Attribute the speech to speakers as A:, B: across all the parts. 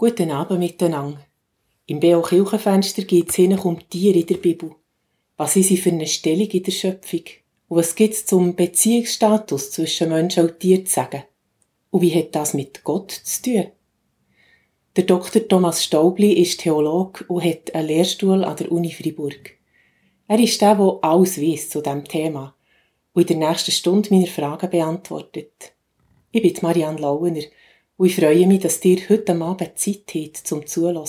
A: Guten Abend miteinander. Im B.O. Kirchenfenster geht es hin um Tiere in der Bibel. Was sind sie für eine Stellung in der Schöpfung? Und was gibt es zum Beziehungsstatus zwischen Mensch und Tier zu sagen? Und wie hat das mit Gott zu tun? Der Dr. Thomas Staubli ist Theologe und hat einen Lehrstuhl an der Uni Fribourg. Er ist der, der alles weiss zu diesem Thema und in der nächsten Stunde meine Fragen beantwortet. Ich bin Marianne Lauener und ich freue mich, dass ihr heute Abend Zeit habt zum Zuhören.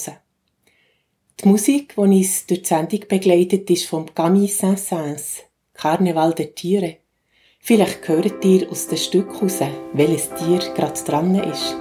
A: Die Musik, die uns durch die Sendung begleitet, ist vom Camille Saint-Saëns, Karneval der Tiere. Vielleicht hört ihr aus dem Stück heraus, welches Tier gerade dran ist.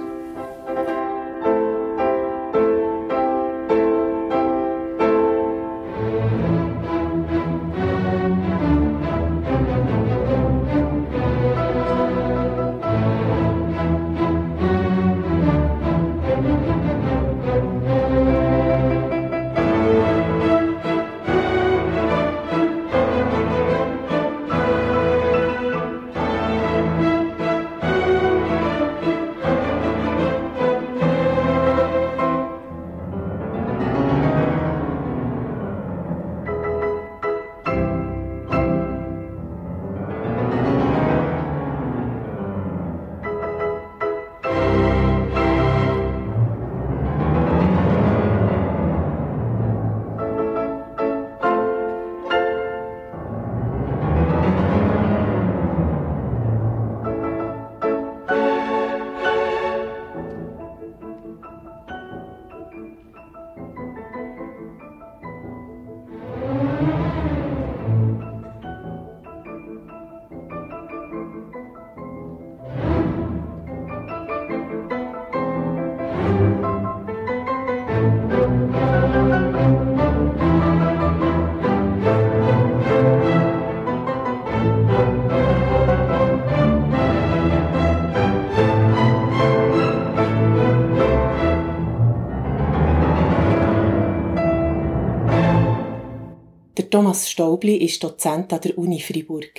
A: Thomas Staubli ist Dozent an der Uni Fribourg.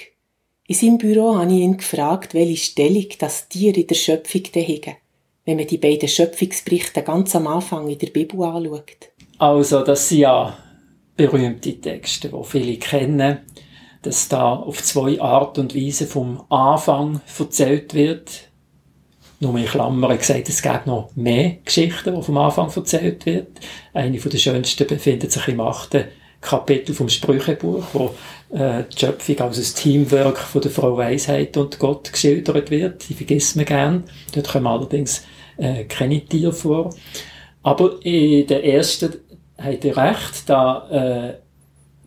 A: In seinem Büro habe ich ihn gefragt, welche Stellung das Tier in der Schöpfung haben, wenn man die beiden Schöpfungsberichte ganz am Anfang in der Bibel anschaut.
B: Also, das sind ja berühmte Texte, die viele kennen, dass da auf zwei Art und Weise vom Anfang erzählt wird. Nur in Klammern gesagt, es gibt noch mehr Geschichten, die vom Anfang erzählt wird. Eine den schönsten befindet sich im achten Kapitel vom Sprüchebuch, wo äh, die Schöpfung als ein Teamwork von der Frau Weisheit und Gott geschildert wird. Die vergisst man gern. Dort kommen allerdings äh, keine Tiere vor. Aber in der ersten hat er recht, da äh,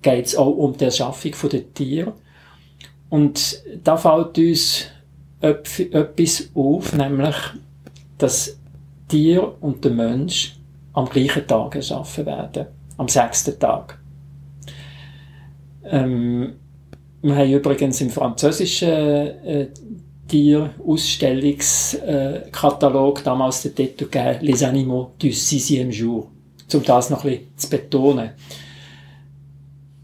B: geht es auch um die Erschaffung der Tiere. Und da fällt uns etwas auf, nämlich, dass Tier und der Mensch am gleichen Tag erschaffen werden. Am sechsten Tag. Ähm, wir haben übrigens im französischen äh, Tierausstellungskatalog damals den Titel gegeben, Les Animaux du sixième jour, um das noch ein bisschen zu betonen.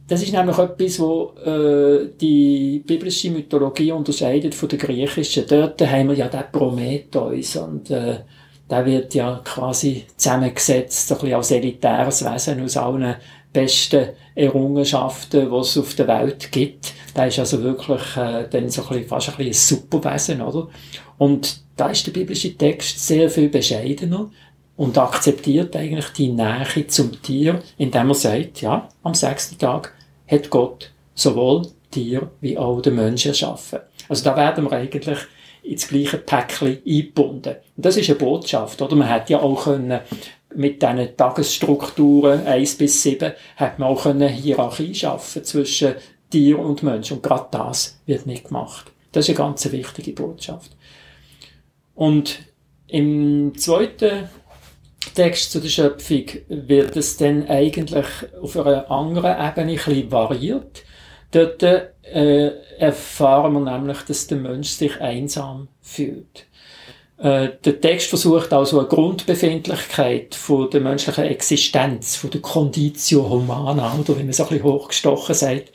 B: Das ist nämlich etwas, wo äh, die biblische Mythologie unterscheidet von der griechischen. Dort haben wir ja den Prometheus und äh, der wird ja quasi zusammengesetzt, so ein bisschen als elitäres Wesen aus allen besten Errungenschaften, die es auf der Welt gibt. Da ist also wirklich äh, dann so ein bisschen, fast ein, bisschen ein Superwesen, oder? Und da ist der biblische Text sehr viel bescheidener und akzeptiert eigentlich die Nähe zum Tier, indem er sagt, ja, am sechsten Tag hat Gott sowohl Tier wie auch den Menschen erschaffen. Also da werden wir eigentlich ins gleiche Päckchen eingebunden. Und das ist eine Botschaft, oder? Man hätte ja auch können mit diesen Tagesstrukturen 1 bis 7 hat man auch eine Hierarchie schaffen zwischen Tier und Mensch. Und gerade das wird nicht gemacht. Das ist eine ganz wichtige Botschaft. Und im zweiten Text zu der Schöpfung wird es dann eigentlich auf einer anderen Ebene ein bisschen variiert. Dort äh, erfahren wir nämlich, dass der Mensch sich einsam fühlt. Äh, der Text versucht also eine Grundbefindlichkeit von der menschlichen Existenz, von der Conditio Humana, oder wie man so ein bisschen hochgestochen sagt,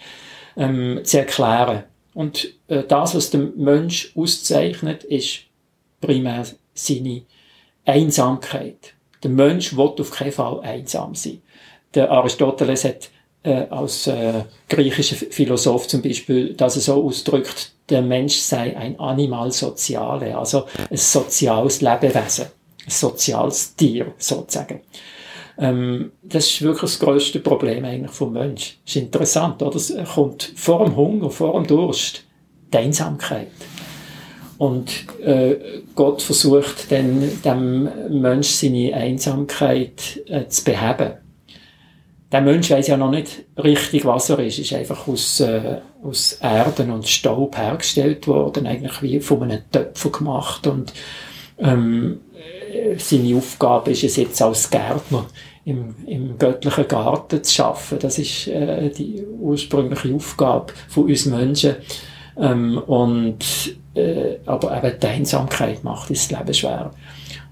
B: ähm, zu erklären. Und äh, das, was der Mensch auszeichnet, ist primär seine Einsamkeit. Der Mensch will auf keinen Fall einsam sein. Der Aristoteles hat äh, als äh, griechischer Philosoph zum Beispiel, dass er so ausdrückt, der Mensch sei ein Animal Soziale, also ein soziales Lebewesen, ein soziales Tier sozusagen. Ähm, das ist wirklich das grösste Problem eigentlich vom Mensch. Ist interessant, oder? Es kommt vor dem Hunger, vor dem Durst, die Einsamkeit. Und äh, Gott versucht dann dem Mensch seine Einsamkeit äh, zu beheben. Der Mensch weiß ja noch nicht richtig, was er ist. Er ist einfach aus, äh, aus Erden und Staub hergestellt worden, eigentlich wie von einem Töpfer gemacht. Und ähm, seine Aufgabe ist es jetzt als Gärtner im, im göttlichen Garten zu schaffen. Das ist äh, die ursprüngliche Aufgabe von uns Menschen. Ähm, und, äh, aber eben die Einsamkeit macht das Leben schwer.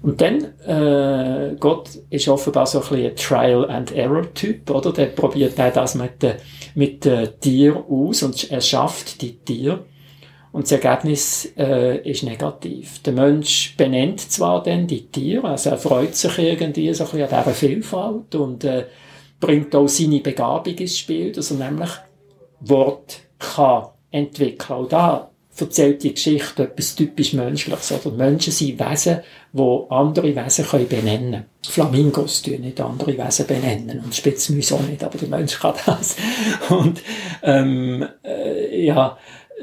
B: Und dann, äh, Gott ist offenbar so ein bisschen ein Trial-and-Error-Typ, oder? Der probiert auch das mit den, mit den Tieren aus und er schafft die Tiere. Und das Ergebnis äh, ist negativ. Der Mensch benennt zwar dann die Tiere, also er freut sich irgendwie so ein bisschen an dieser Vielfalt und äh, bringt auch seine Begabung ins Spiel, dass er nämlich Wort kann entwickeln. Auch da erzählt die Geschichte etwas typisch Menschliches. Oder Menschen sind Wesen, die andere Wesen können benennen können. Flamingos tun nicht andere Wesen benennen und Spitzmäuse auch nicht, aber der Mensch kann das. Und ähm, äh, ja,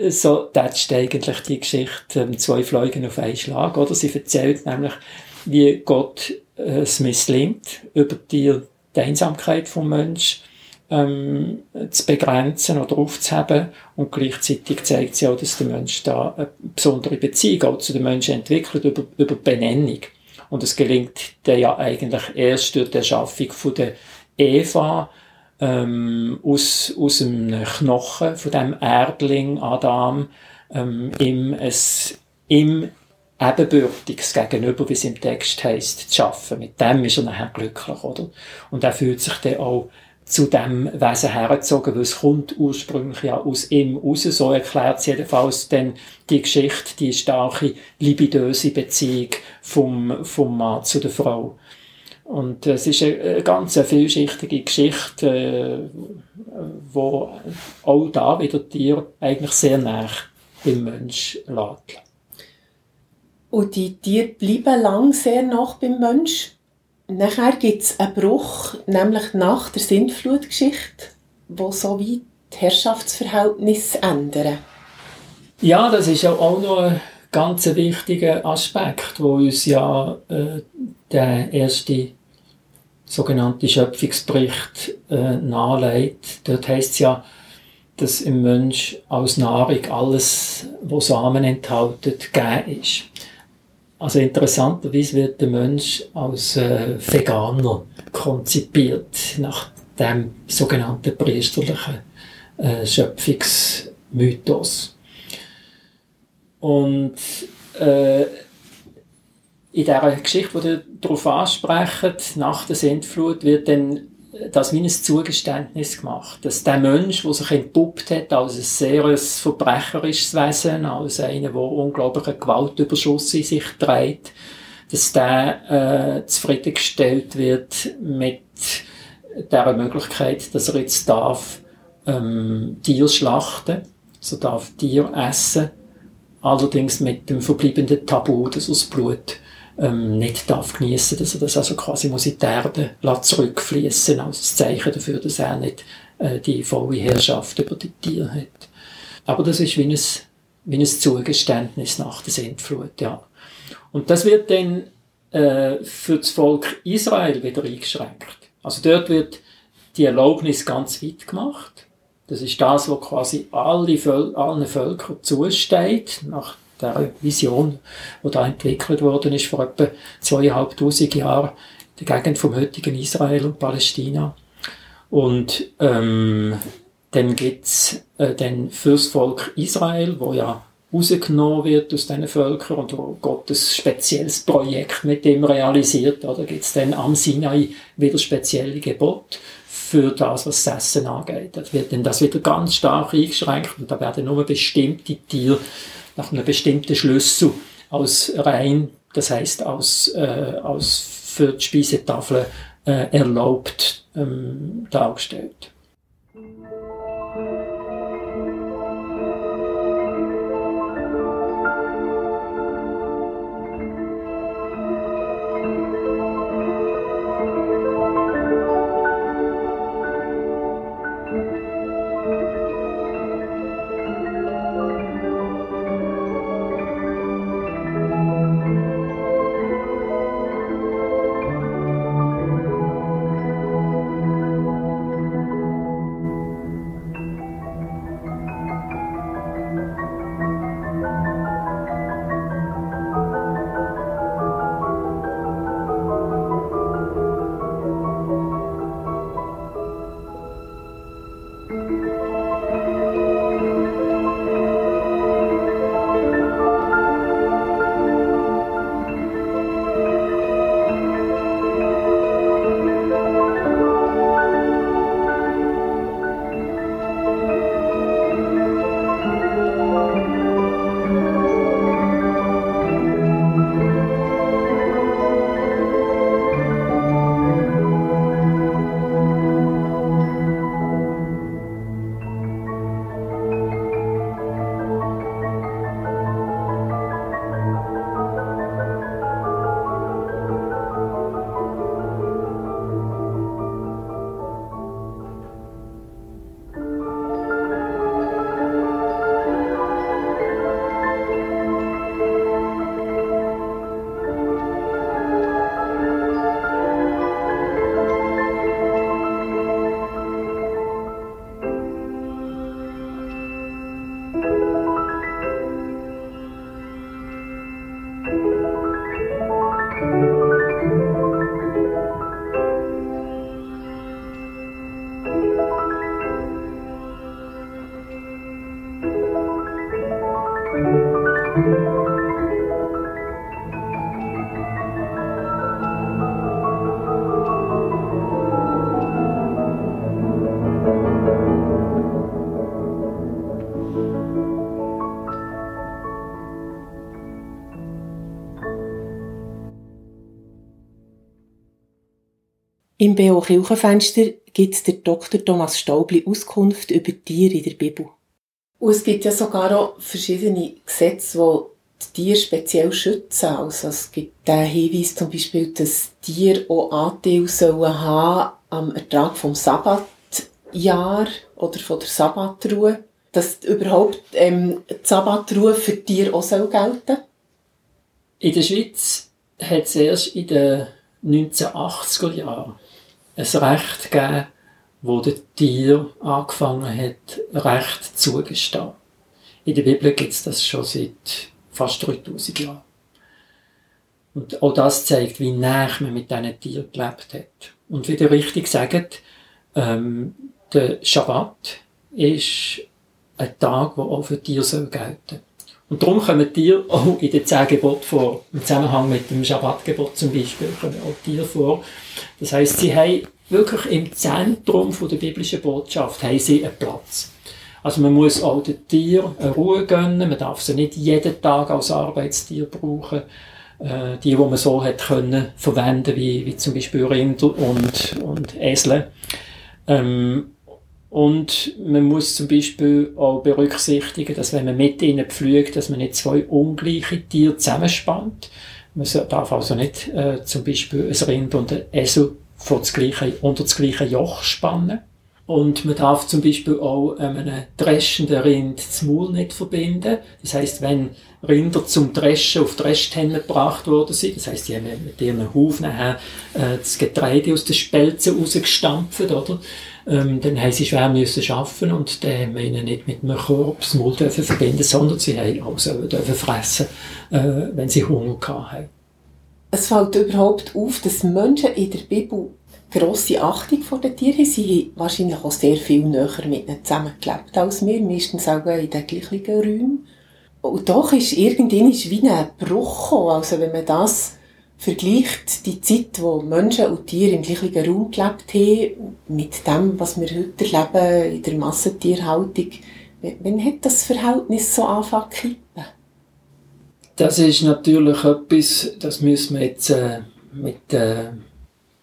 B: so tätscht eigentlich die Geschichte ähm, zwei Fliegen auf einen Schlag. Oder sie erzählt nämlich, wie Gott äh, es misslingt, über die, die Einsamkeit vom Mensch ähm, zu begrenzen oder aufzuheben. Und gleichzeitig zeigt sie auch, dass der Mensch da eine besondere Beziehung auch zu den Menschen entwickelt über, über Benennung. Und es gelingt der ja eigentlich erst durch die Erschaffung von der Eva, ähm, aus, aus einem Knochen von dem Erdling Adam ähm, ihm es im ebenbürtiges Gegenüber, wie es im Text heißt, zu schaffen. Mit dem ist er nachher glücklich, oder? Und er fühlt sich dann auch zu dem Wesen hergezogen, weil es kommt ursprünglich ja aus ihm raus. So erklärt es jedenfalls dann die Geschichte, die starke libidöse Beziehung vom, vom Mann zu der Frau. Und es ist eine ganz vielschichtige Geschichte, äh, wo auch da wieder Tier eigentlich sehr nah beim Mensch lädt.
A: Und die Tiere bleiben lang sehr nah beim Mensch. Nachher gibt es einen Bruch, nämlich nach der Sintflutgeschichte, wo so wie die Herrschaftsverhältnisse ändern.
B: Ja, das ist ja auch noch ein ganz wichtiger Aspekt, wo uns ja äh, der erste sogenannte Schöpfungsbericht äh, nahelegt. Dort heißt es ja, dass im Mensch aus Nahrung alles, was Samen enthaltet, gegeben ist. Also interessanterweise wird der Mensch als äh, Veganer konzipiert, nach dem sogenannten priesterlichen äh, Schöpfungsmythos. Und äh, in dieser Geschichte, die darauf ansprecht, nach der Sintflut, wird dann das wie ein Zugeständnis gemacht, dass der Mensch, der sich entpuppt hat als ein sehr verbrecherisches Wesen, als einer, der unglaublichen Gewaltüberschuss in sich trägt, dass der äh, zufriedengestellt wird mit der Möglichkeit, dass er jetzt darf ähm, Tier schlachten, also darf Tier essen, allerdings mit dem verbleibenden Tabu, dass er das Blut ähm, nicht darf geniessen, dass er das also quasi muss in die Erde zurückfließen als Zeichen dafür, dass er nicht äh, die volle Herrschaft über die Tiere hat. Aber das ist wie ein, wie ein Zugeständnis nach der Sintflut, ja. Und das wird dann äh, für das Volk Israel wieder eingeschränkt. Also dort wird die Erlaubnis ganz weit gemacht. Das ist das, was quasi alle Völ allen Völkern zusteht, nach der Vision, die da entwickelt worden ist vor etwa zweieinhalbtausend Jahren, die Gegend vom heutigen Israel und Palästina. Und ähm, dann gibt's äh, dann fürs Volk Israel, wo ja rausgenommen wird aus diesen Völkern und wo Gott ein spezielles Projekt mit dem realisiert. Oder gibt's dann am Sinai wieder spezielle Gebote für das, was das Essen angeht. Da wird dann das wieder ganz stark eingeschränkt und da werden nur bestimmte Tiere nach einem bestimmten Schlüssel aus rein, das heißt aus, äh, aus für die Speisetafel äh, erlaubt ähm, dargestellt.
A: Im B.O. Kirchenfenster gibt der Dr. Thomas Staubli Auskunft über Tiere in der Bibel. Und es gibt ja sogar auch verschiedene Gesetze, die die Tiere speziell schützen. Also es gibt den Hinweis zum Beispiel, dass Tiere auch Anteil sollen haben am Ertrag vom Sabbatjahr oder von der Sabbatruhe. Dass überhaupt ähm, die Sabbatruhe für Tiere auch soll gelten
B: In der Schweiz hat es erst in den 1980er Jahren Recht gegeben, wo der Tier angefangen hat, Recht zugestehen. In der Bibel gibt es das schon seit fast 3000 Jahren. Und auch das zeigt, wie nah man mit diesen Tieren gelebt hat. Und wie ihr richtig sagt, ähm, der Schabbat ist ein Tag, der auch für Tiere soll gelten Und darum kommen Tiere auch in den zehn Geboten vor. Im Zusammenhang mit dem Schabbatgebot zum Beispiel kommen auch Tiere vor. Das heißt, sie haben wirklich im Zentrum der biblischen Botschaft haben sie einen Platz. Also man muss auch den Tieren Ruhe gönnen, man darf sie nicht jeden Tag als Arbeitstier brauchen. Äh, die, die man so hat können verwenden, wie, wie zum Beispiel Rinder und, und Esel. Ähm, und man muss zum Beispiel auch berücksichtigen, dass wenn man mit ihnen pflügt, dass man nicht zwei ungleiche Tiere zusammenspannt. Man darf also nicht äh, zum Beispiel ein Rind und ein Esel vor das gleiche, unter das gleiche Joch spannen. Und man darf zum Beispiel auch ähm, einem dreschenden Rind das Maul nicht verbinden. Das heißt, wenn Rinder zum Dreschen auf Dreschtennen gebracht worden sind, das heißt, die haben mit ihren Hufen nachher äh, das Getreide aus den Spelzen rausgestampft, oder? Ähm, dann haben sie schwer müssen arbeiten und dann haben wir ihnen nicht mit einem Korb das Maul dürfen verbinden, sondern sie haben auch so dürfen fressen, äh, wenn sie Hunger hatten
A: es fällt überhaupt auf, dass Menschen in der Bibel grosse Achtung vor den Tieren. Sie haben wahrscheinlich auch sehr viel näher mit ihnen zusammengelebt als wir, meistens auch in den gleichen Räumen. Und doch ist irgendwann wie ein Bruch gekommen. Also wenn man das vergleicht, die Zeit, wo Menschen und Tiere im gleichen Raum gelebt haben, mit dem, was wir heute erleben in der Massentierhaltung, wann hat das Verhältnis so angefangen zu kippen?
B: Das ist natürlich etwas, das müssen wir jetzt äh, mit den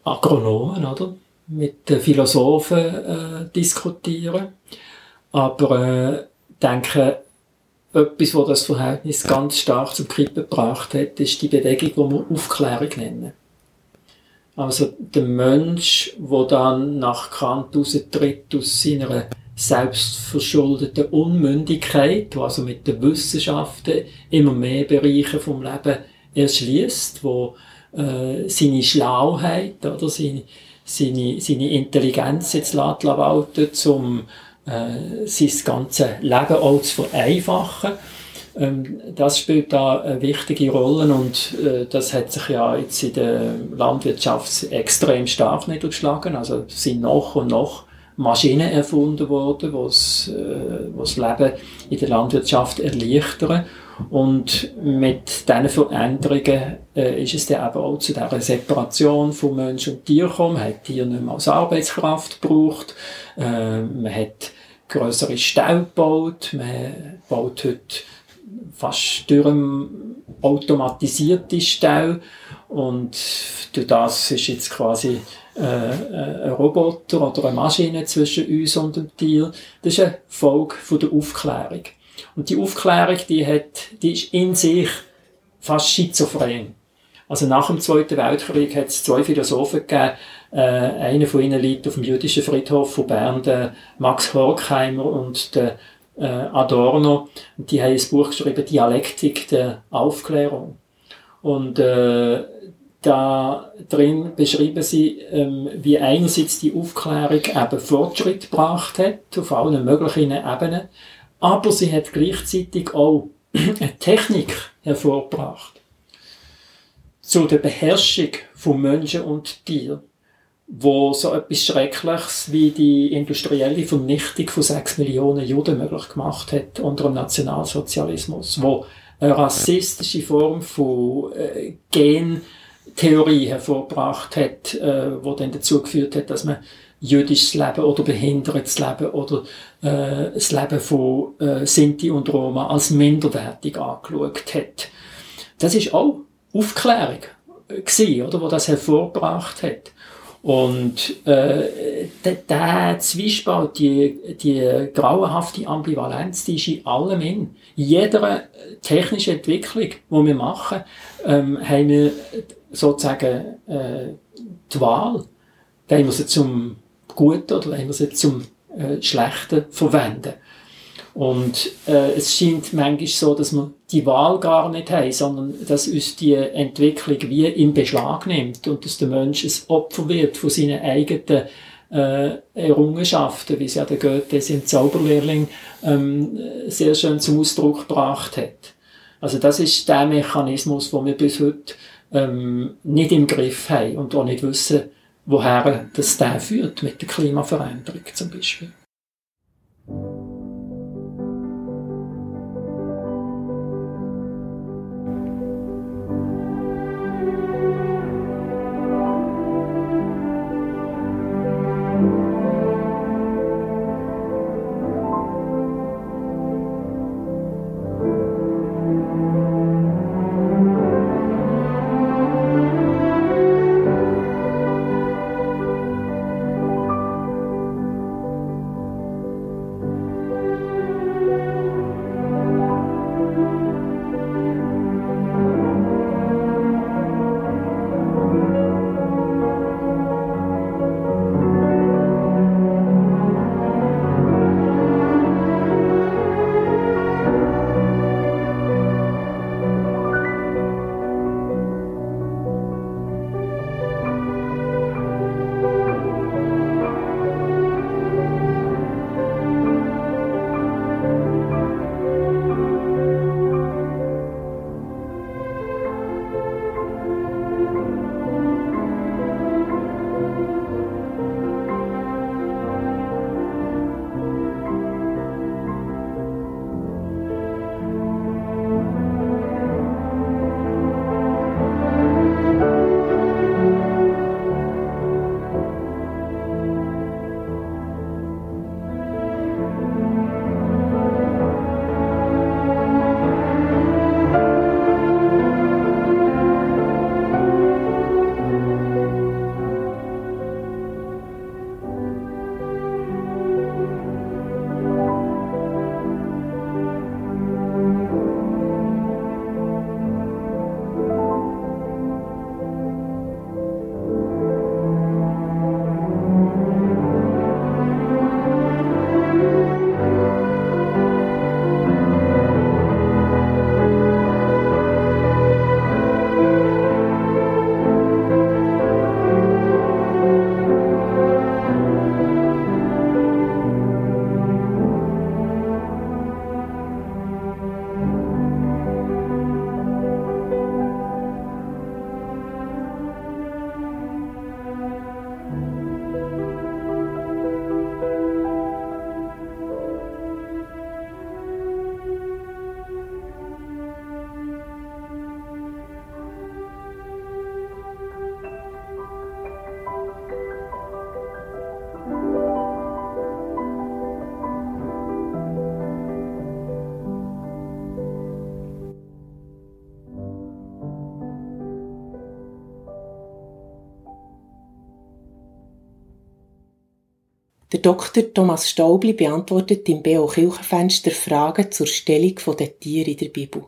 B: Agronomen, oder? Mit den Philosophen äh, diskutieren. Aber äh, denke, etwas, wo das Verhältnis ganz stark zum Kippen gebracht hat, ist die Bewegung, die wir Aufklärung nennen. Also der Mensch, der dann nach Kant austritt aus seiner selbstverschuldeten Unmündigkeit, der also mit den Wissenschaften immer mehr Bereiche vom Leben erschließt, wo äh, seine Schlauheit oder seine, seine, seine Intelligenz jetzt walten, um äh, sein ganzes Leben auch zu vereinfachen. Ähm, das spielt da eine wichtige Rolle und äh, das hat sich ja jetzt in der Landwirtschaft extrem stark niedergeschlagen. Also sind noch und noch Maschinen erfunden worden, die äh, das Leben in der Landwirtschaft erleichtern. Und mit diesen Veränderungen äh, ist es dann eben auch zu dieser Separation von Mensch und Tier gekommen. Man hat Tier nicht mehr als Arbeitskraft gebraucht. Äh, man hat größere Ställe gebaut. Man baut heute fast automatisierte Ställe. Und durch das ist jetzt quasi äh, ein Roboter oder eine Maschine zwischen uns und dem Tier. Das ist eine Folge von der Aufklärung. Und die Aufklärung, die hat, die ist in sich fast schizophren. Also nach dem Zweiten Weltkrieg hat es zwei Philosophen gegeben. Äh, einer von ihnen liegt auf dem jüdischen Friedhof von Bern, der Max Horkheimer und der äh, Adorno. Und die haben ein Buch geschrieben, Dialektik der Aufklärung. Und äh, da drin beschreiben sie, ähm, wie einerseits die Aufklärung eben Fortschritt gebracht hat, auf allen möglichen Ebenen, aber sie hat gleichzeitig auch eine Technik hervorgebracht zu der Beherrschung von Menschen und Tieren, wo so etwas Schreckliches wie die industrielle Vernichtung von sechs Millionen Juden möglich gemacht hat unter dem Nationalsozialismus, wo eine rassistische Form von äh, Gentheorie hervorgebracht hat, äh, wo dann dazu geführt hat, dass man jüdisches Leben oder behindertes Leben oder äh, das Leben von äh, Sinti und Roma als minderwertig angeschaut hat. Das ist auch Aufklärung gewesen, oder, wo das hervorgebracht hat. Und äh, der, der Zwiespalt, die, die grauenhafte Ambivalenz, die ist in allem in. Jeder technischen Entwicklung, die wir machen, ähm, haben wir sozusagen äh, die Wahl. Wollen wir sie zum Guten oder sie zum äh, Schlechten verwenden? Und äh, es scheint manchmal so, dass wir die Wahl gar nicht haben, sondern dass uns die Entwicklung wie in Beschlag nimmt und dass der Mensch ein Opfer wird von seinen eigenen äh, Errungenschaften, wie es ja der Goethe im Zauberlehrling ähm, sehr schön zum Ausdruck gebracht hat. Also das ist der Mechanismus, den wir bis heute ähm, nicht im Griff haben und auch nicht wissen, woher das der führt mit der Klimaveränderung zum Beispiel.
A: Der Dr. Thomas Staubli beantwortet im BO Kirchenfenster Fragen zur Stellung der Tiere in der Bibel.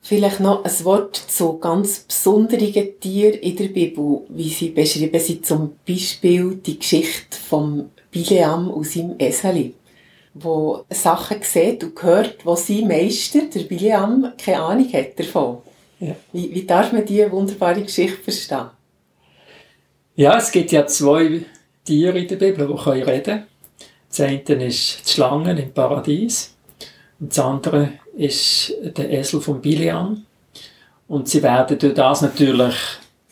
A: Vielleicht noch ein Wort zu ganz besonderen Tieren in der Bibel, wie sie beschrieben sind, zum Beispiel die Geschichte vom Bileam aus seinem Eseli, wo Sachen sieht und hört, wo sein Meister, der Bileam, keine Ahnung hat davon. Ja. Wie, wie darf man diese wunderbare Geschichte verstehen?
B: Ja, es gibt ja zwei Tiere in der Bibel, die können reden Das eine ist die Schlange im Paradies und das andere ist der Esel von Biliam. Und sie werden durch das natürlich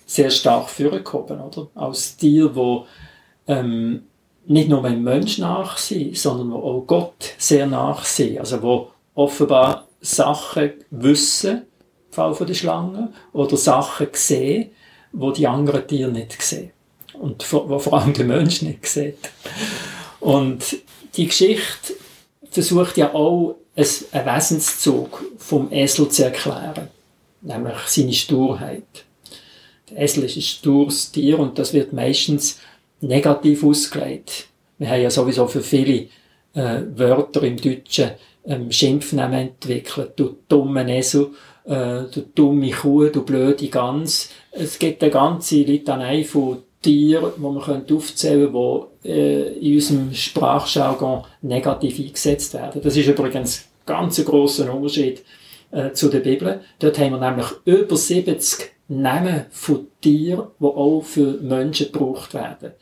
B: sehr stark vorgekommen, oder? Als Tier, wo ähm, nicht nur einem Mensch nachsehen, sondern wo auch Gott sehr nachsehen. Also wo offenbar Sachen wissen, im Fall von der Schlange, oder Sachen sehen, wo die anderen Tiere nicht sehen. Und wo vor allem der Mensch nicht sieht. Und die Geschichte versucht ja auch ein Wesenszug vom Esel zu erklären, nämlich seine Sturheit. Der Esel ist ein stures Tier und das wird meistens negativ ausgelegt. Wir haben ja sowieso für viele äh, Wörter im Deutschen ähm, Schimpfnamen entwickelt. Du dumme Esel, äh, du dumme Kuh, du blöde Gans. Es gibt eine ganze Litanei von Tiere, die man aufzählen könnte, die äh, in unserem Sprachjargon negativ eingesetzt werden. Das ist übrigens ganz ein grosser Unterschied äh, zu der Bibel. Dort haben wir nämlich über 70 Namen von Tieren, die auch für Menschen gebraucht werden.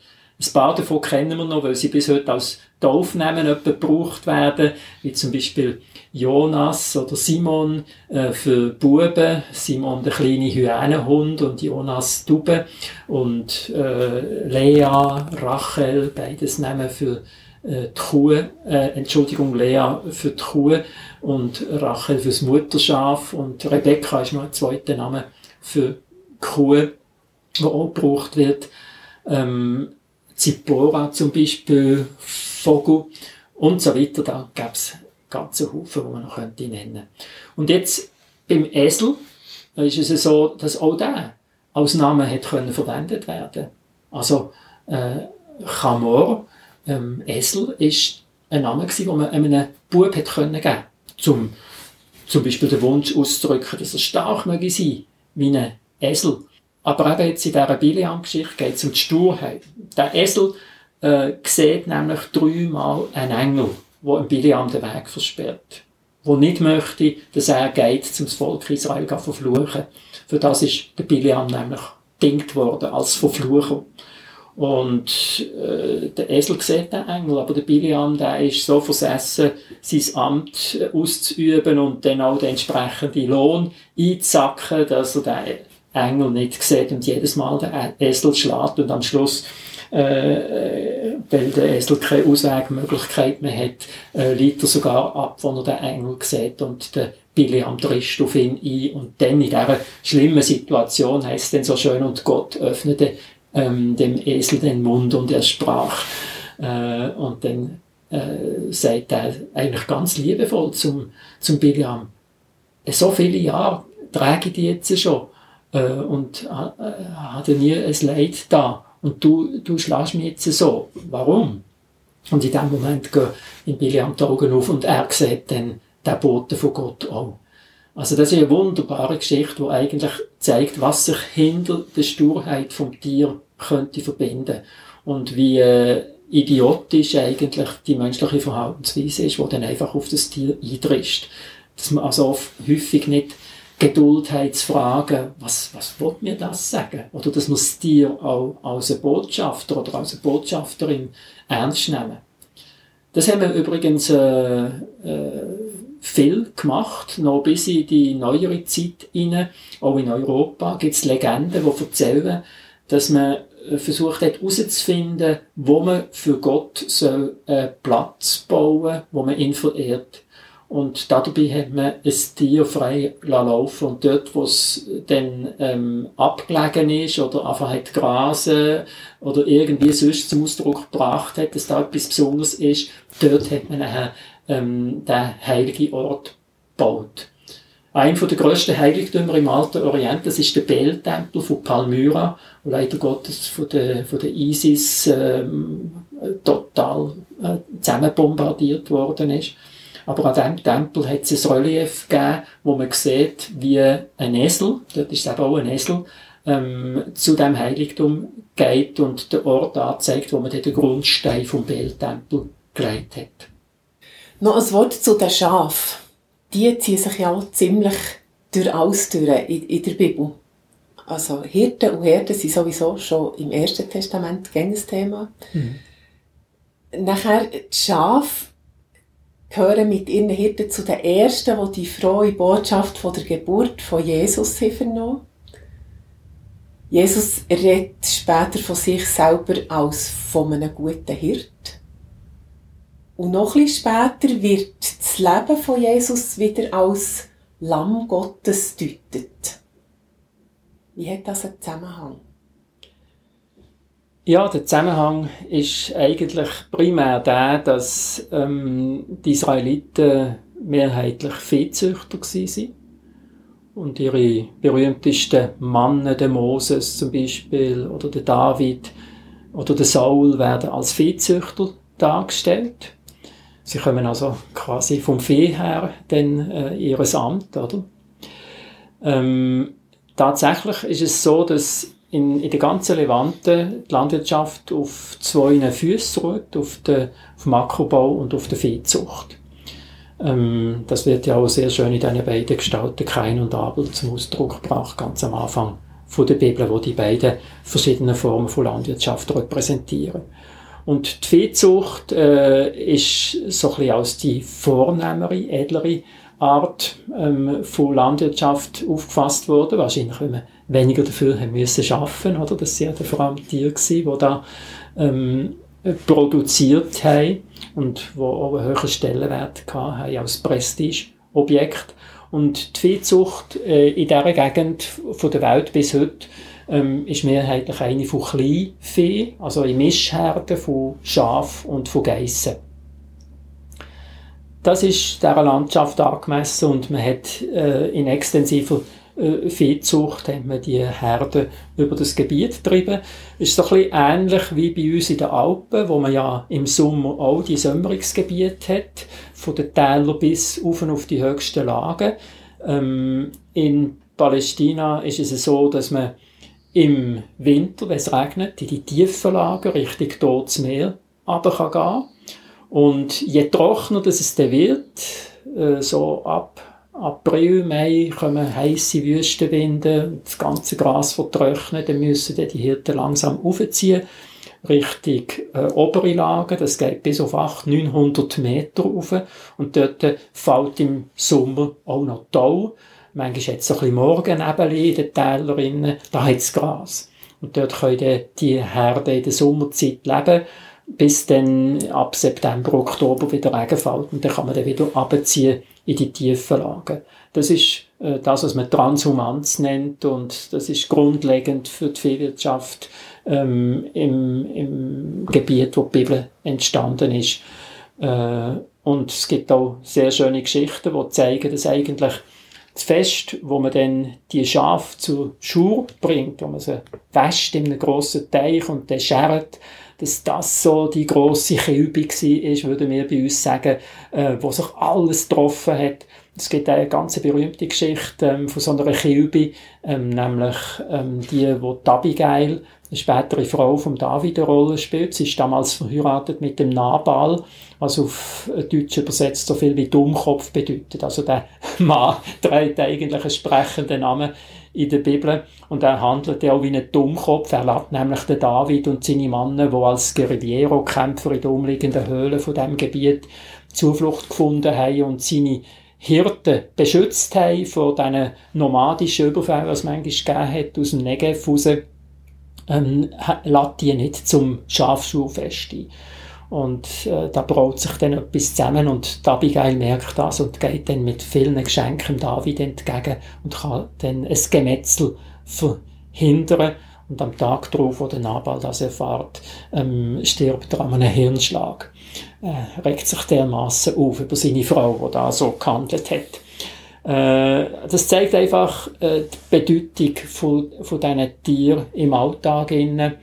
B: Ein paar davon kennen wir noch, weil sie bis heute als Taufnamen gebraucht werden, wie zum Beispiel Jonas oder Simon äh, für Buben, Simon der kleine Hyänenhund und Jonas Dube und äh, Lea, Rachel, beides Namen für äh, die Kuh, äh, Entschuldigung, Lea für die Kuh und Rachel fürs Mutterschaf und Rebecca ist noch ein zweiter Name für Kuh, die auch gebraucht wird. Ähm, Zipora zum Beispiel, Vogel und so weiter. Da gäbe es ganze Haufen, die man noch könnte nennen Und jetzt beim Esel ist es so, dass auch der als Name hat können verwendet werden. Also äh, Chamor, ähm, Esel, ist ein Name gewesen, den man einem Bub hat können geben. Zum, zum Beispiel den Wunsch auszudrücken, dass er stark möge sein, wie ein Esel. Aber eben jetzt in dieser Biliam-Geschichte geht es um die Sturheit. Der Esel äh, sieht nämlich dreimal einen Engel, der im Biliam den Weg versperrt. Wo nicht möchte, dass er geht, zum Volk Israel zu verfluchen. Für das ist der Biliam nämlich dingt worden als Verflucher. Und äh, der Esel sieht den Engel, aber der Biliam, der ist so versessen, sein Amt auszuüben und dann auch den entsprechenden Lohn einzusacken, dass er den Engel nicht sieht und jedes Mal den Esel schlägt und am Schluss äh, weil der Esel keine Auswegmöglichkeit mehr hat, äh, liegt er sogar ab, wenn er den Engel sieht und der Biliam drischt auf ihn ein und dann in dieser schlimmen Situation heißt es dann so schön und Gott öffnete ähm, dem Esel den Mund und er sprach äh, und dann äh, sagt er eigentlich ganz liebevoll zum, zum Biliam, so viele Jahre trage ich die jetzt schon äh, und äh, hatte nie ein Leid da. Und du, du schlägst mich jetzt so. Warum? Und in dem Moment gehen in Biliam die Augen auf und er sieht dann den Boten von Gott auch. Also das ist eine wunderbare Geschichte, die eigentlich zeigt, was sich hinter der Sturheit vom Tier könnte verbinden und wie äh, idiotisch eigentlich die menschliche Verhaltensweise ist, die dann einfach auf das Tier eindrischt. Dass man also oft häufig nicht Geduld haben zu fragen, was, was will mir das sagen? Oder das Tier auch als ein Botschafter oder als Botschafterin ernst nehmen. Das haben wir übrigens äh, äh, viel gemacht, noch bis in die neuere Zeit hinein. Auch in Europa gibt es Legenden, die erzählen, dass man versucht hat herauszufinden, wo man für Gott soll einen Platz bauen wo man ihn verehrt. Und dabei hat man ein Tier frei laufen und dort, wo es dann ähm, abgelegen ist oder einfach hat grasen oder irgendwie sonst zum Ausdruck gebracht hat, dass da etwas Besonderes ist, dort hat man nachher ähm, den heiligen Ort gebaut. Ein von der grössten Heiligtümer im Alten Orient, das ist der Bel-Tempel von Palmyra, wo leider Gottes von der, von der ISIS ähm, total äh, zusammenbombardiert worden ist. Aber an diesem Tempel hat es ein Relief gegeben, wo man sieht, wie ein Esel, dort ist es eben auch ein Esel, ähm, zu dem Heiligtum geht und den Ort anzeigt, wo man den Grundstein vom Beltempel gelegt hat.
A: Noch ein Wort zu den Schafen. Die ziehen sich ja auch ziemlich durch alles durch in, in der Bibel. Also Hirten und Herden sind sowieso schon im Ersten Testament ein Thema. Mhm. Nachher die Schafe gehören mit ihren Hirten zu den Ersten, die die frohe Botschaft von der Geburt von Jesus vernommen Jesus redet später von sich selber als von einem guten Hirt. Und noch bisschen später wird das Leben von Jesus wieder als Lamm Gottes deutet. Wie hat das einen Zusammenhang?
B: Ja, der Zusammenhang ist eigentlich primär der, dass ähm, die Israeliten mehrheitlich Viehzüchter waren. Und ihre berühmtesten Männer, der Moses zum Beispiel, oder der David, oder der Saul, werden als Viehzüchter dargestellt. Sie kommen also quasi vom Vieh her, dann äh, ihres Amt, oder? Ähm, tatsächlich ist es so, dass in, in der ganzen Levante die Landwirtschaft auf zwei Füßen ruht, auf, der, auf dem Ackerbau und auf der Viehzucht. Ähm, das wird ja auch sehr schön in diesen beiden Gestalten Kain und Abel zum Ausdruck gebracht, ganz am Anfang von der Bibel, wo die beiden verschiedenen Formen von Landwirtschaft repräsentieren. Und die Viehzucht äh, ist so ein bisschen als die vornehmere, edlere Art ähm, von Landwirtschaft aufgefasst worden. Wahrscheinlich, wenn man weniger dafür haben müssen arbeiten, oder? Das sind ja vor allem Tiere gewesen, die da ähm, produziert haben und wo auch einen höheren Stellenwert hatten als Prestigeobjekt. Und die Viehzucht äh, in dieser Gegend von der Welt bis heute ähm, ist mehrheitlich eine von Kleinvieh, also in Mischherden von Schaf und von Geissen. Das ist dieser Landschaft angemessen und man hat äh, in extensiver äh, Viehzucht hat man die Herden über das Gebiet getrieben. Ist so ein bisschen ähnlich wie bei uns in den Alpen, wo man ja im Sommer auch die Sommerungsgebiete hat, von den Tälern bis auf auf die höchsten Lagen. Ähm, in Palästina ist es so, dass man im Winter, wenn es regnet, in die tiefen Lagen Richtung Totes Meer aber kann gehen. Und je trockener es dann wird, äh, so ab April, Mai kommen heiße Wüstenwinde, das ganze Gras vertrocknet, dann müssen die Hirten langsam aufziehen, Richtung äh, obere Lagen, das geht bis auf 800, 900 Meter rauf und dort fällt im Sommer auch noch Tau. Manchmal hat es ein bisschen Morgennebel in den Tälern, da hat es Gras. Und dort können die Herden in der Sommerzeit leben bis dann ab September, Oktober wieder Regen fällt und dann kann man dann wieder abziehen in die tiefen Lagen. Das ist äh, das, was man Transhumanz nennt und das ist grundlegend für die Viehwirtschaft ähm, im, im Gebiet, wo die Bibel entstanden ist. Äh, und es gibt auch sehr schöne Geschichten, die zeigen, dass eigentlich das Fest, wo man dann die Schafe zur Schur bringt, wo man sie wäscht in einem grossen Teich und dann schert, dass das so die grosse Kilbe war, würden wir bei uns sagen, äh, wo sich alles getroffen hat. Es gibt eine ganz berühmte Geschichte ähm, von so einer Kilbe, ähm, nämlich ähm, die, wo die Abigail, eine spätere Frau von David, eine Rolle spielt. Sie ist damals verheiratet mit dem Nabal, was auf Deutsch übersetzt so viel wie Dummkopf bedeutet. Also der Mann trägt eigentlich einen sprechenden Namen in der Bibel. Und er handelt ja auch wie ein Dummkopf. Er lädt nämlich den David und seine Männer, die als Guerillero-Kämpfer in den umliegenden Höhlen von diesem Gebiet Zuflucht gefunden haben und seine Hirten beschützt haben vor diesen nomadischen Überfällen, was es manchmal gegeben hat, aus dem Negev raus, ähm, lädt die nicht zum Schafschulfest ein. Und äh, da braut sich dann etwas zusammen und die Abigail merkt das und geht dann mit vielen Geschenken David entgegen und kann dann ein Gemetzel verhindern. Und am Tag darauf, wo der Nabal das erfährt, ähm, stirbt er an einem Hirnschlag. Äh, regt sich dermaßen auf über seine Frau, die da so gehandelt hat. Äh, das zeigt einfach äh, die Bedeutung von, von diesen Tieren im Alltag. Innen.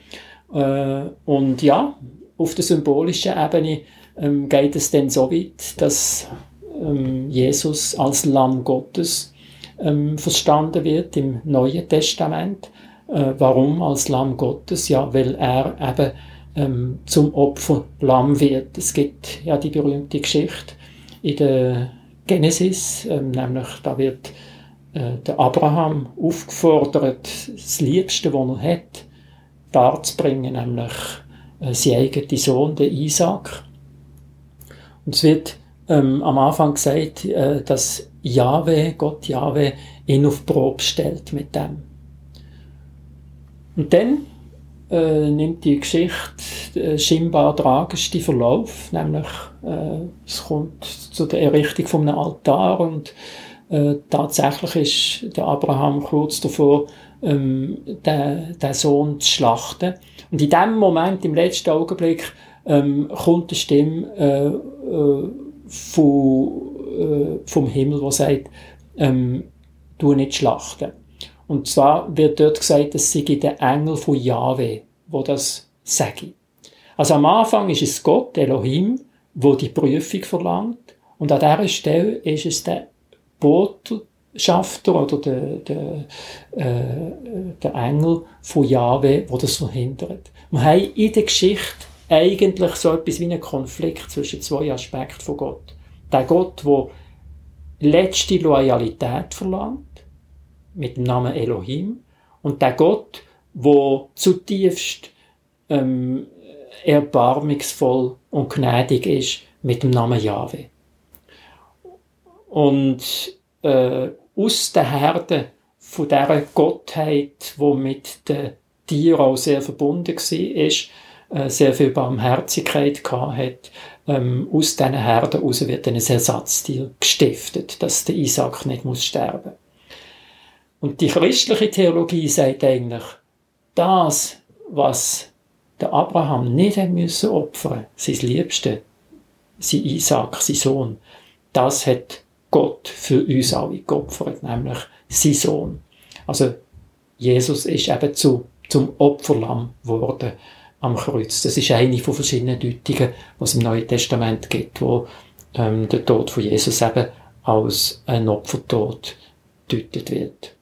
B: Äh, und ja, auf der symbolischen Ebene ähm, geht es dann so weit, dass ähm, Jesus als Lamm Gottes ähm, verstanden wird im Neuen Testament. Äh, warum als Lamm Gottes? Ja, weil er eben ähm, zum Opfer Lamm wird. Es gibt ja die berühmte Geschichte in der Genesis, ähm, nämlich da wird äh, der Abraham aufgefordert, das Liebste, was er hat, darzubringen, nämlich äh, sein eigener Sohn, der Isaac. Und es wird ähm, am Anfang gesagt, äh, dass Jahwe, Gott Jahwe, ihn auf Probe stellt mit dem. Und dann äh, nimmt die Geschichte äh, scheinbar tragischste Verlauf, nämlich äh, es kommt zu der Errichtung von einem Altar und äh, tatsächlich ist der Abraham kurz davor, ähm, den, den Sohn zu schlachten. Und in dem Moment, im letzten Augenblick, ähm, kommt eine Stimme äh, äh, von, äh, vom Himmel, die sagt, ähm, du nicht schlachten. Und zwar wird dort gesagt, es sei der Engel von Yahweh, wo das sage. Also am Anfang ist es Gott, Elohim, wo die Prüfung verlangt. Und an dieser Stelle ist es der Botschafter oder der, der, äh, der Engel von Yahweh, wo das verhindert. Wir haben in der Geschichte eigentlich so etwas wie einen Konflikt zwischen zwei Aspekten von Gott. Der Gott, der letzte Loyalität verlangt, mit dem Namen Elohim, und der Gott, der zutiefst ähm, erbarmungsvoll und gnädig ist, mit dem Namen Jahwe. Und äh, aus der Herde von dieser Gottheit, wo mit den Tieren auch sehr verbunden war, äh, sehr viel Barmherzigkeit gehabt hat, ähm, aus diesen Herden heraus wird ein Ersatztier gestiftet, dass der Isaac nicht muss sterben Und die christliche Theologie sagt eigentlich, das, was der Abraham nicht haben müssen opfern, sein Liebste, sein Isaac, sein Sohn, das hat Gott für uns alle geopfert, nämlich sein Sohn. Also Jesus ist eben zu, zum Opferlamm geworden am Kreuz. Das ist eine von verschiedenen Deutungen, was im Neuen Testament gibt, wo ähm, der Tod von Jesus eben als ein Opfertod deutet wird.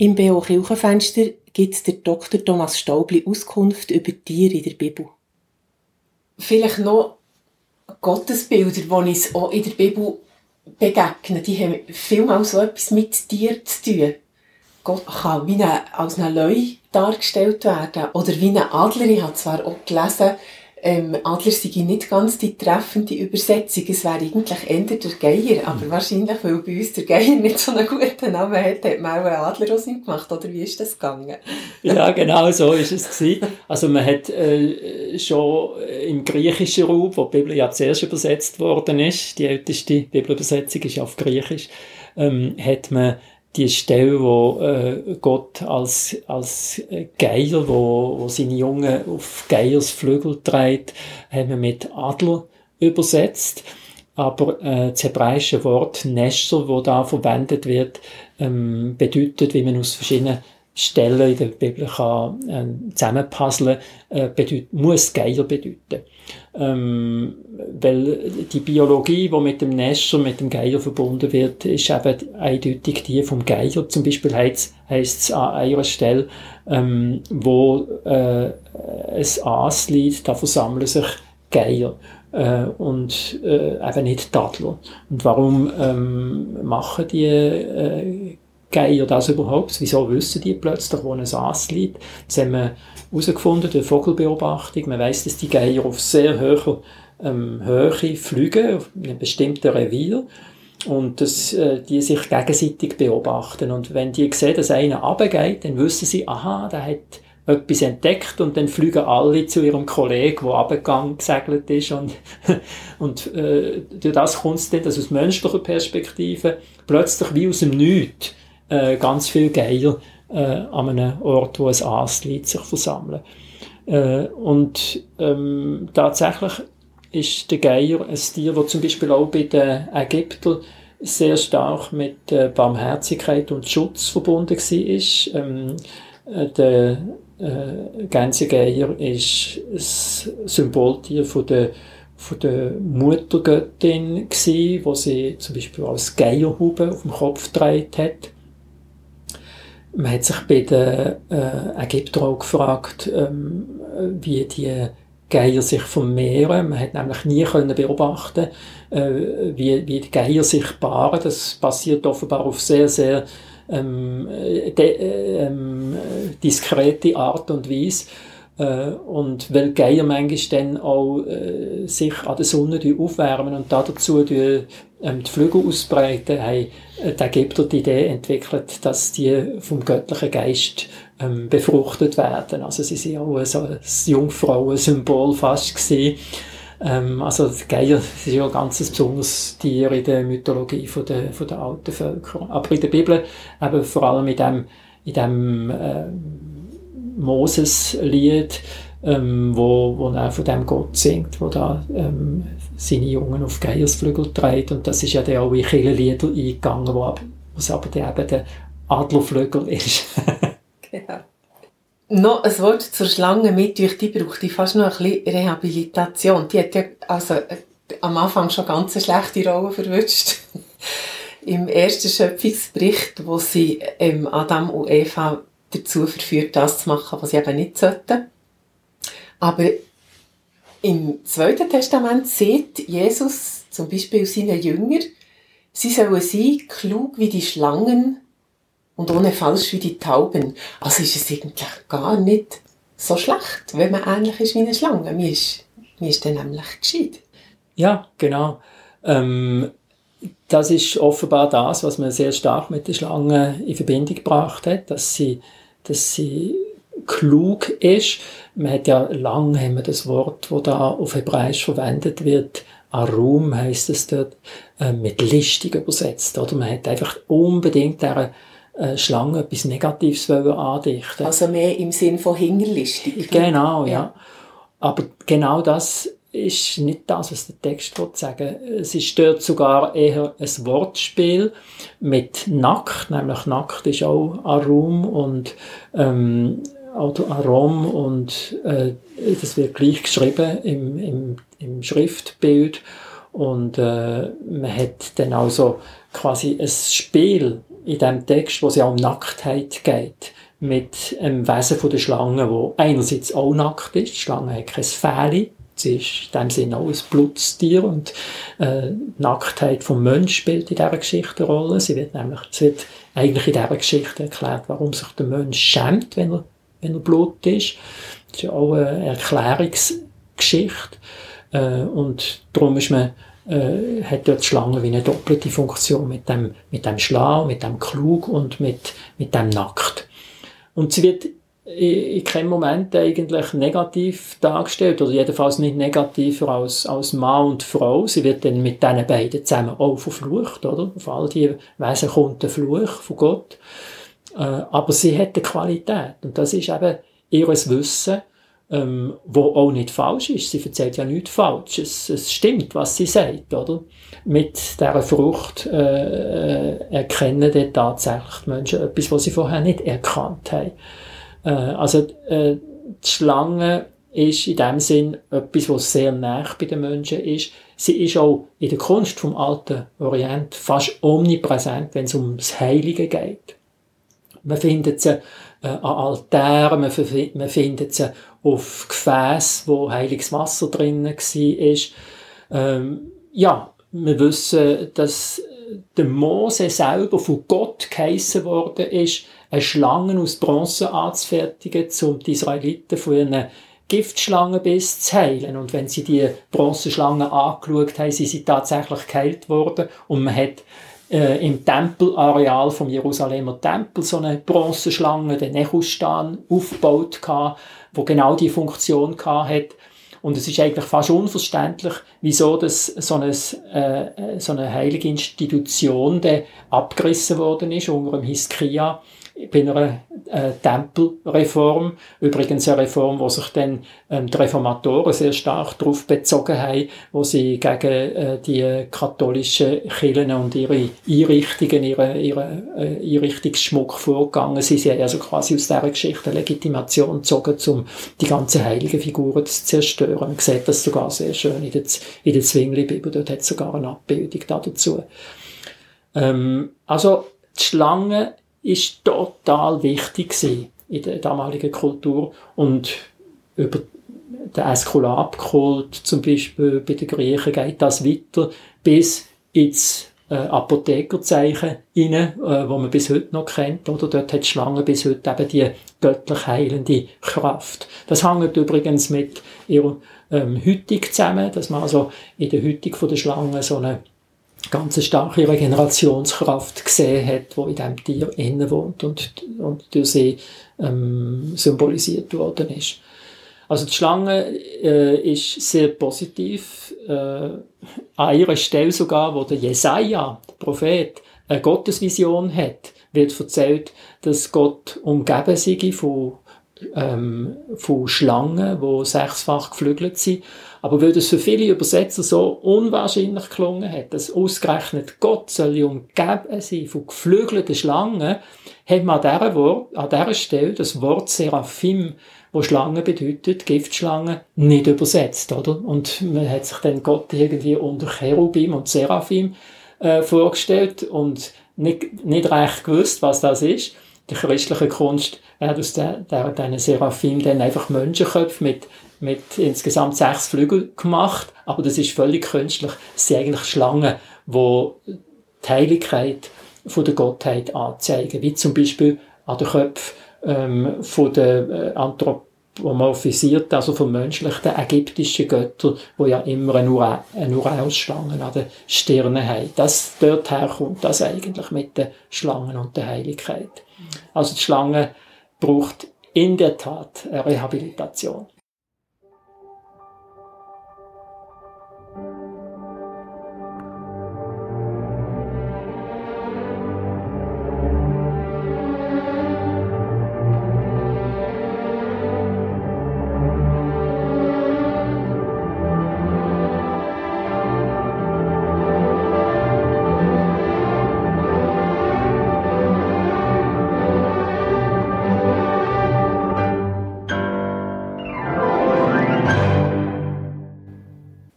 A: Im BO Kirchenfenster gibt der Dr. Thomas Staubli Auskunft über Tiere in der Bibel. Vielleicht noch Gottesbilder, die uns auch in der Bibel begegnen, die haben vielmals so etwas mit Tieren zu tun. Gott kann wie eine, als ein Leu dargestellt werden. Oder wie ein Adler. Ich habe zwar auch gelesen, ähm, Adler sei nicht ganz die treffende Übersetzung. Es wäre eigentlich eher der Geier. Aber mhm. wahrscheinlich, weil bei uns der Geier nicht so einen guten Namen hat, hat man auch einen Adler aus ihm gemacht. Oder wie ist das gegangen?
B: ja, genau so ist es gewesen. Also man hat äh, schon im griechischen Raum, wo die Bibel ja zuerst übersetzt worden ist, die älteste Bibelübersetzung ist auf Griechisch, ähm, hat man die Stelle, wo äh, Gott als, als Geier, wo, wo seine Jungen auf Geiers Flügel trägt, haben wir mit Adler übersetzt. Aber äh, das hebräische Wort Nesher, wo da verwendet wird, ähm, bedeutet, wie man aus verschiedenen Stellen in der Bibel kann, äh, zusammenpuzzeln, äh, bedeut, muss Geier bedeuten. Ähm, weil die Biologie, die mit dem Nescher, mit dem Geier verbunden wird, ist eben eindeutig die vom Geier. Zum Beispiel heisst es an einer Stelle, ähm, wo äh, ein Aas liegt, da versammeln sich Geier äh, und äh, eben nicht Tadler. Und warum ähm, machen die äh, Geier das überhaupt? Wieso wissen die plötzlich, wo ein Aas liegt? Das haben wir herausgefunden durch Vogelbeobachtung. Man weiß, dass die Geier auf sehr hoher ähm, Höhe fliegen, auf einem bestimmten Revier und dass äh, die sich gegenseitig beobachten. Und wenn die sehen, dass einer runtergeht, dann wissen sie, aha, der hat etwas entdeckt und dann fliegen alle zu ihrem Kollegen, der abgegangen gesegelt ist und, und äh, durch das kommt es dann, dass aus menschlicher Perspektive plötzlich wie aus dem Nichts äh, ganz viele Geier äh, an einem Ort, wo ein Aas liegt, sich versammeln. Äh, und ähm, tatsächlich ist der Geier ein Tier, das zum Beispiel auch bei den Ägyptern sehr stark mit äh, Barmherzigkeit und Schutz verbunden war. Ähm, äh, der äh, Gänsegeier ist das Symboltier von der von der Muttergöttin wo sie zum Beispiel als Geierhube auf dem Kopf getragen hat. Man hat sich bei den äh, Ägyptern auch gefragt, ähm, wie die Geier sich vermehren. Man hat nämlich nie können beobachten, äh, wie, wie die Geier sich paaren. Das passiert offenbar auf sehr, sehr ähm, de, äh, ähm, diskrete Art und Weise. Äh, und weil Geier manchmal dann auch äh, sich an der Sonne aufwärmen und dazu die, ähm, die Flügel ausbreiten, haben äh, die Ägypter die Idee entwickelt, dass die vom göttlichen Geist ähm, befruchtet werden. Also sie sind auch so ein Jungfrauensymbol fast gesehen. Ähm, also die Geier ist ja ein ganz besonderes Tier in der Mythologie von der, von der alten Völker. Aber in der Bibel eben vor allem in dem, in dem äh, Moses-Lied, ähm, wo, wo er von dem Gott singt, wo da ähm, seine Jungen auf Geiersflügel trägt. Und das ist ja dann auch in viele Lieder eingegangen, wo, wo aber dann eben der Adlerflügel ist.
A: Ja. Noch ein Wort zur Schlange mit, durch die braucht ich fast noch ein bisschen Rehabilitation. Die hat ja also äh, am Anfang schon ganz eine schlechte Rolle verwünscht. Im ersten Schöpfungsbericht, wo sie ähm, Adam und Eva dazu verführt, das zu machen, was sie eben nicht sollten. Aber im Zweiten Testament sieht Jesus zum Beispiel seine Jünger, sie sollen sein, klug wie die Schlangen und ohne falsch wie die Tauben. Also ist es eigentlich gar nicht so schlecht, wenn man ähnlich ist wie eine Schlange. Mir ist, mir ist dann nämlich gescheit.
B: Ja, genau. Ähm, das ist offenbar das, was man sehr stark mit der Schlange in Verbindung gebracht hat, dass sie, dass sie klug ist. Man hat ja lange haben wir das Wort, wo da auf Hebräisch verwendet wird, Arum heißt es dort, äh, mit listig übersetzt. Oder man hat einfach unbedingt der äh, Schlange etwas Negatives andichten
A: Also mehr im Sinn von hingerlistig.
B: Genau, ja. ja. Aber genau das ist nicht das, was der Text sagen. Es ist dort sogar eher ein Wortspiel mit nackt, nämlich nackt ist auch Arum und ähm, Arom und äh, das wird gleich geschrieben im, im, im Schriftbild und äh, man hat dann also quasi ein Spiel in dem Text, wo es ja um Nacktheit geht, mit einem Wesen von der Schlange, wo einerseits auch nackt ist. Die Schlange hat kein Fähli. Sie ist in dem Sinne auch ein Blutstier und äh, Nacktheit vom Mensch spielt in dieser Geschichte eine Rolle. Sie wird nämlich, es wird eigentlich in dieser Geschichte erklärt, warum sich der Mensch schämt, wenn er, wenn er Blut ist. Das ist ja auch eine Erklärungsgeschichte. Äh, und darum ist man äh, hat dort die Schlange wie eine doppelte Funktion mit dem, mit dem Schlau, mit dem Klug und mit, mit dem Nackt. Und sie wird in keinem Moment eigentlich negativ dargestellt, oder jedenfalls nicht negativer als, als Mann und Frau. Sie wird dann mit diesen beiden zusammen auch verflucht, oder? Auf all die Wesen kommt der Fluch von Gott. Äh, aber sie hat eine Qualität. Und das ist eben ihres Wissen, ähm, wo auch nicht falsch ist. Sie erzählt ja nichts falsch. Es, es stimmt, was sie sagt, oder? Mit dieser Frucht äh, äh, erkennen dann tatsächlich Menschen etwas, was sie vorher nicht erkannt haben. Äh, also äh, die Schlange ist in dem Sinn etwas, was sehr nah bei den Menschen ist. Sie ist auch in der Kunst vom alten Orient fast omnipräsent, wenn es ums Heilige geht. Man findet sie äh, an Altären, man, man findet sie auf Gefäß, wo heiliges Wasser drinnen war. Ähm, ja, wir wissen, dass der Mose selber von Gott geheissen worden ist, eine Schlange aus Bronze anzufertigen, um die Israeliten von ihren Giftschlangenbiss zu heilen. Und wenn sie die Bronzeschlange angeschaut haben, sind sie tatsächlich geheilt worden. Und man hat äh, im Tempelareal vom Jerusalemer Tempel so eine Bronzeschlange, den Nechustan, aufgebaut gehabt, wo genau die Funktion gehabt hat. Und es ist eigentlich fast unverständlich, wieso das so, eine, äh, so eine heilige Institution abgerissen worden ist unter dem Hiskia bei einer äh, Tempelreform, übrigens eine Reform, wo sich dann ähm, die Reformatoren sehr stark darauf bezogen haben, wo sie gegen äh, die katholischen Kirchen und ihre Einrichtungen, ihre, ihre äh, Einrichtungsschmuck vorgegangen sind. Sie haben also quasi aus dieser Geschichte eine Legitimation gezogen, um die ganzen heiligen Figuren zu zerstören. Man sieht das sogar sehr schön in der, in der Zwingli-Bibel, dort hat es sogar eine Abbildung dazu. Ähm, also die Schlange ist total wichtig in der damaligen Kultur und über den Äskulapkult zum Beispiel bei den Griechen geht das weiter bis ins äh, Apothekerzeichen rein, äh, wo man bis heute noch kennt, oder? Dort hat Schlange bis heute eben die göttlich heilende Kraft. Das hängt übrigens mit ihrer ähm, Hütung zusammen, dass man also in der Hütung von der Schlange so eine ganz starke Regenerationskraft gesehen hat, wo in dem Tier innen wohnt und, und durch sie ähm, symbolisiert worden ist. Also die Schlange äh, ist sehr positiv. Äh, an ihrer Stelle sogar, wo der Jesaja, der Prophet, eine Gottesvision hat, wird erzählt, dass Gott umgeben sei von, ähm, von Schlangen, die sechsfach geflügelt sind aber weil das für viele Übersetzer so unwahrscheinlich gelungen hat, dass ausgerechnet Gott soll umgeben sein von geflügelten Schlangen, hat man an dieser, Wort, an dieser Stelle das Wort Seraphim, wo Schlange bedeutet, Giftschlange, nicht übersetzt, oder? Und man hat sich dann Gott irgendwie unter Cherubim und Seraphim äh, vorgestellt und nicht, nicht recht gewusst, was das ist. Die christliche Kunst hat aus der Seraphim dann einfach Menschenköpfe mit mit insgesamt sechs Flügeln gemacht, aber das ist völlig künstlich. Es sind eigentlich Schlangen, die die Heiligkeit von der Gottheit anzeigen, wie zum Beispiel an den Köpfen ähm, von der äh, anthropomorphisiert, also von menschlichen ägyptischen Göttern, wo ja immer eine, Ura eine Urausstangen an den Stirnen haben. Das, dort kommt das eigentlich mit den Schlangen und der Heiligkeit. Also die Schlange braucht in der Tat eine Rehabilitation.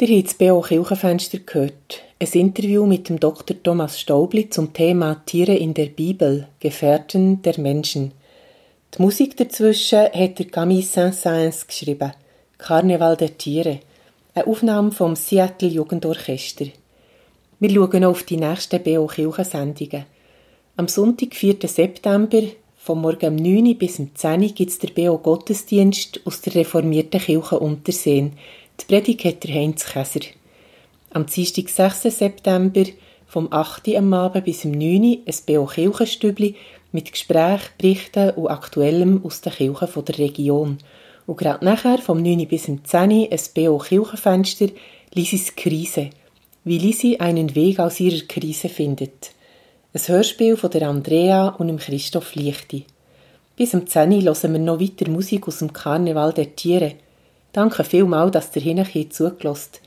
A: Ihr habt das B.O. Kirchenfenster gehört. ein Interview mit dem Dr. Thomas Staubli zum Thema Tiere in der Bibel, Gefährten der Menschen. Die Musik dazwischen hat der Camille Saint-Saëns geschrieben. Karneval der Tiere. Eine Aufnahme vom Seattle Jugendorchester. Wir schauen auf die nächsten BO Kirchensendungen. Am Sonntag, 4. September, vom Morgen um 9 Uhr bis um 10 Uhr gibt es der BO Gottesdienst aus der reformierten Kirche Unterseen. Die Predigt hat der Heinz Käser. Am Dienstag, 6. September, vom 8. Uhr am Abend bis um 9 Uhr ein BO Kirchenstübli mit Gesprächen, Berichten und Aktuellem aus den Kirchen der Region. Und gerade nachher, vom 9 Uhr bis um 10 Uhr, ein BO Kirchenfenster, Lisis Krise. Wie Lisi einen Weg aus ihrer Krise findet. Ein Hörspiel von der Andrea und dem Christoph Lichti. Bis um 10 Uhr hören wir noch weiter Musik aus dem Karneval der Tiere. Danke vielmals, dass ihr hinten zugelassen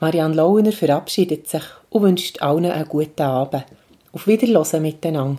A: Marianne Launer verabschiedet sich und wünscht allen einen guten Abend. Auf Wiederhören miteinander.